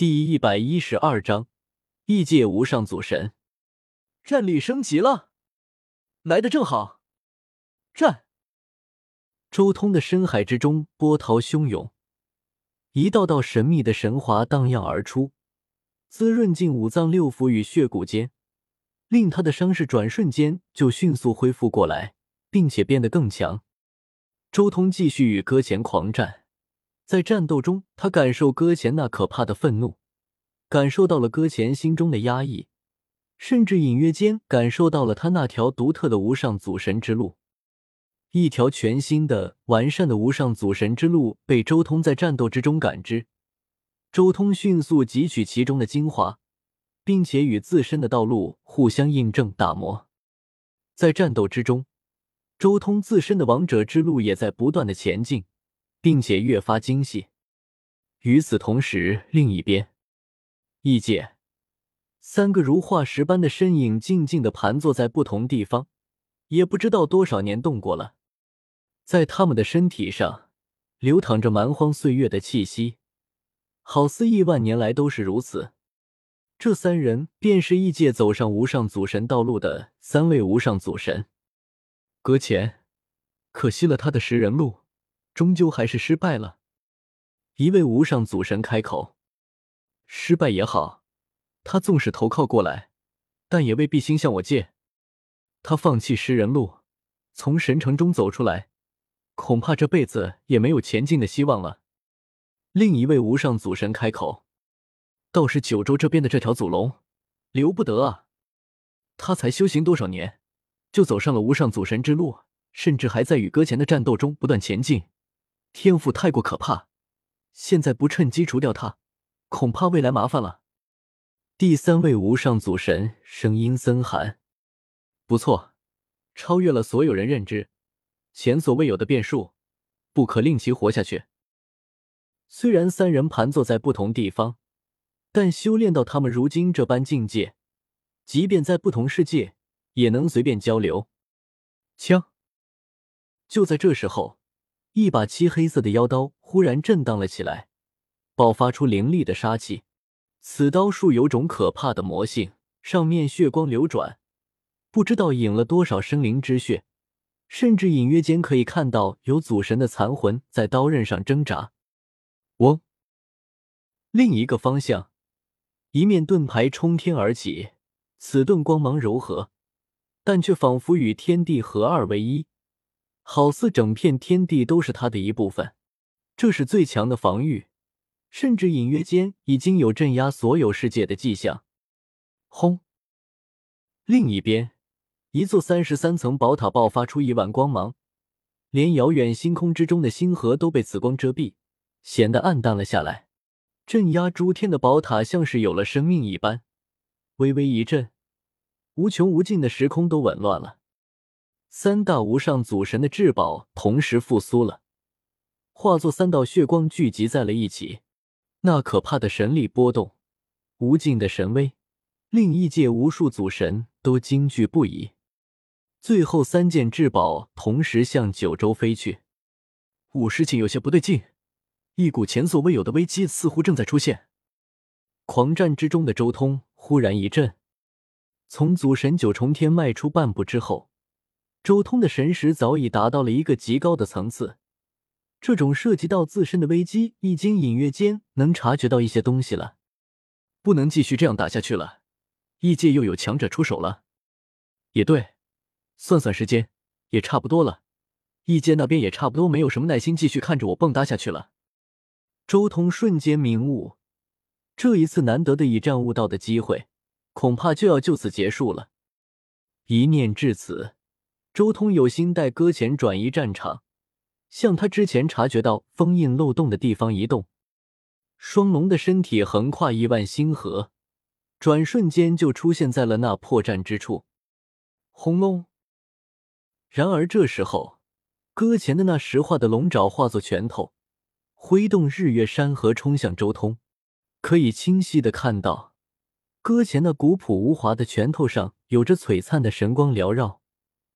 第一百一十二章，异界无上祖神，战力升级了，来的正好。战！周通的深海之中波涛汹涌，一道道神秘的神华荡漾而出，滋润进五脏六腑与血骨间，令他的伤势转瞬间就迅速恢复过来，并且变得更强。周通继续与搁浅狂战。在战斗中，他感受搁浅那可怕的愤怒，感受到了搁浅心中的压抑，甚至隐约间感受到了他那条独特的无上祖神之路。一条全新的、完善的无上祖神之路被周通在战斗之中感知。周通迅速汲取其中的精华，并且与自身的道路互相印证打磨。在战斗之中，周通自身的王者之路也在不断的前进。并且越发精细。与此同时，另一边，异界三个如化石般的身影静静的盘坐在不同地方，也不知道多少年动过了。在他们的身体上流淌着蛮荒岁月的气息，好似亿万年来都是如此。这三人便是异界走上无上祖神道路的三位无上祖神。搁浅，可惜了他的食人路。终究还是失败了。一位无上祖神开口：“失败也好，他纵使投靠过来，但也未必心向我借。他放弃食人路，从神城中走出来，恐怕这辈子也没有前进的希望了。”另一位无上祖神开口：“倒是九州这边的这条祖龙，留不得啊！他才修行多少年，就走上了无上祖神之路，甚至还在与搁浅的战斗中不断前进。”天赋太过可怕，现在不趁机除掉他，恐怕未来麻烦了。第三位无上祖神声音森寒：“不错，超越了所有人认知，前所未有的变数，不可令其活下去。”虽然三人盘坐在不同地方，但修炼到他们如今这般境界，即便在不同世界，也能随便交流。枪！就在这时候。一把漆黑色的妖刀忽然震荡了起来，爆发出凌厉的杀气。此刀术有种可怕的魔性，上面血光流转，不知道引了多少生灵之血，甚至隐约间可以看到有祖神的残魂在刀刃上挣扎。嗡！另一个方向，一面盾牌冲天而起，此盾光芒柔和，但却仿佛与天地合二为一。好似整片天地都是他的一部分，这是最强的防御，甚至隐约间已经有镇压所有世界的迹象。轰！另一边，一座三十三层宝塔爆发出一万光芒，连遥远星空之中的星河都被紫光遮蔽，显得暗淡了下来。镇压诸天的宝塔像是有了生命一般，微微一震，无穷无尽的时空都紊乱了。三大无上祖神的至宝同时复苏了，化作三道血光聚集在了一起。那可怕的神力波动，无尽的神威，令异界无数祖神都惊惧不已。最后三件至宝同时向九州飞去。五事情有些不对劲，一股前所未有的危机似乎正在出现。狂战之中的周通忽然一震，从祖神九重天迈出半步之后。周通的神识早已达到了一个极高的层次，这种涉及到自身的危机，已经隐约间能察觉到一些东西了。不能继续这样打下去了，异界又有强者出手了。也对，算算时间，也差不多了。异界那边也差不多没有什么耐心继续看着我蹦跶下去了。周通瞬间明悟，这一次难得的以战悟道的机会，恐怕就要就此结束了。一念至此。周通有心带搁浅转移战场，向他之前察觉到封印漏洞的地方移动。双龙的身体横跨亿万星河，转瞬间就出现在了那破绽之处。轰隆！然而这时候，搁浅的那石化的龙爪化作拳头，挥动日月山河冲向周通。可以清晰的看到，搁浅那古朴无华的拳头上有着璀璨的神光缭绕。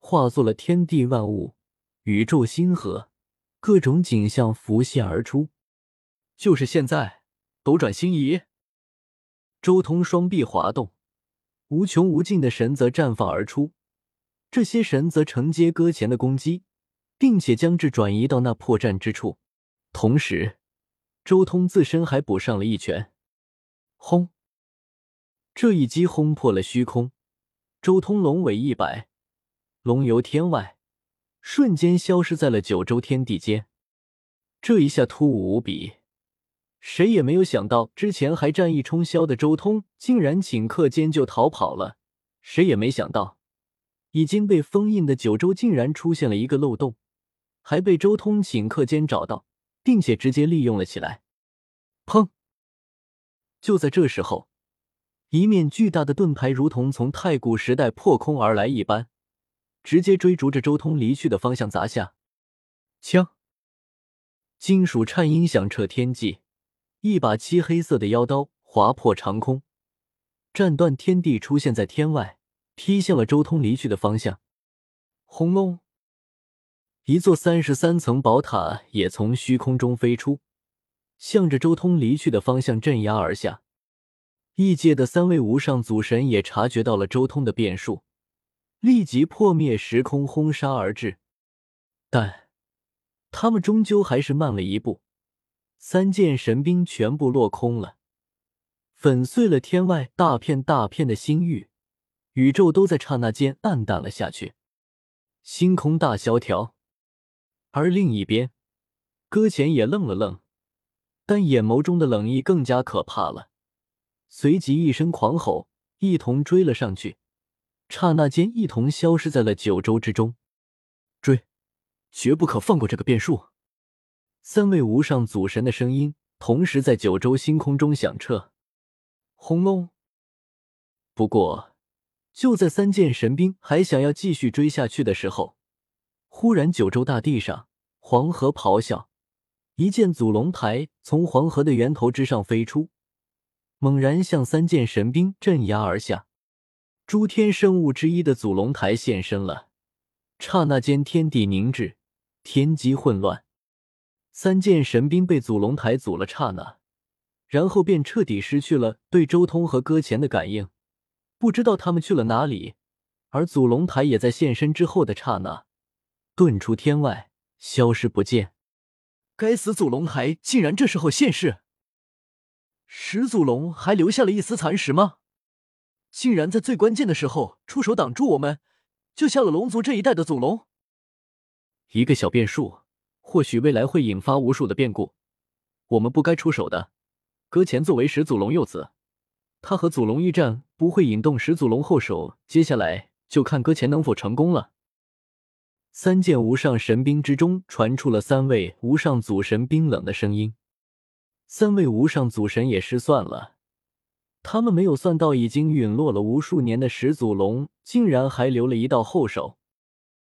化作了天地万物、宇宙星河，各种景象浮现而出。就是现在，斗转星移。周通双臂滑动，无穷无尽的神则绽放而出，这些神则承接搁浅的攻击，并且将之转移到那破绽之处。同时，周通自身还补上了一拳，轰！这一击轰破了虚空，周通龙尾一摆，龙游天外，瞬间消失在了九州天地间。这一下突兀无比。谁也没有想到，之前还战意冲霄的周通，竟然顷刻间就逃跑了。谁也没想到，已经被封印的九州竟然出现了一个漏洞，还被周通顷刻间找到，并且直接利用了起来。砰！就在这时候，一面巨大的盾牌如同从太古时代破空而来一般，直接追逐着周通离去的方向砸下。枪！金属颤音响彻天际。一把漆黑色的妖刀划破长空，斩断天地，出现在天外，劈向了周通离去的方向。轰隆！一座三十三层宝塔也从虚空中飞出，向着周通离去的方向镇压而下。异界的三位无上祖神也察觉到了周通的变数，立即破灭时空轰杀而至，但他们终究还是慢了一步。三件神兵全部落空了，粉碎了天外大片大片的星域，宇宙都在刹那间暗淡了下去，星空大萧条。而另一边，搁浅也愣了愣，但眼眸中的冷意更加可怕了，随即一声狂吼，一同追了上去，刹那间一同消失在了九州之中。追，绝不可放过这个变数。三位无上祖神的声音同时在九州星空中响彻，轰隆！不过，就在三件神兵还想要继续追下去的时候，忽然九州大地上黄河咆哮，一件祖龙台从黄河的源头之上飞出，猛然向三件神兵镇压而下。诸天生物之一的祖龙台现身了，刹那间天地凝滞，天机混乱。三件神兵被祖龙台阻了刹那，然后便彻底失去了对周通和搁浅的感应，不知道他们去了哪里。而祖龙台也在现身之后的刹那，遁出天外，消失不见。该死，祖龙台竟然这时候现世！始祖龙还留下了一丝残食吗？竟然在最关键的时候出手挡住我们，救下了龙族这一代的祖龙。一个小变数。或许未来会引发无数的变故，我们不该出手的。搁浅作为始祖龙幼子，他和祖龙一战不会引动始祖龙后手，接下来就看搁浅能否成功了。三件无上神兵之中传出了三位无上祖神冰冷的声音，三位无上祖神也失算了，他们没有算到已经陨落了无数年的始祖龙，竟然还留了一道后手。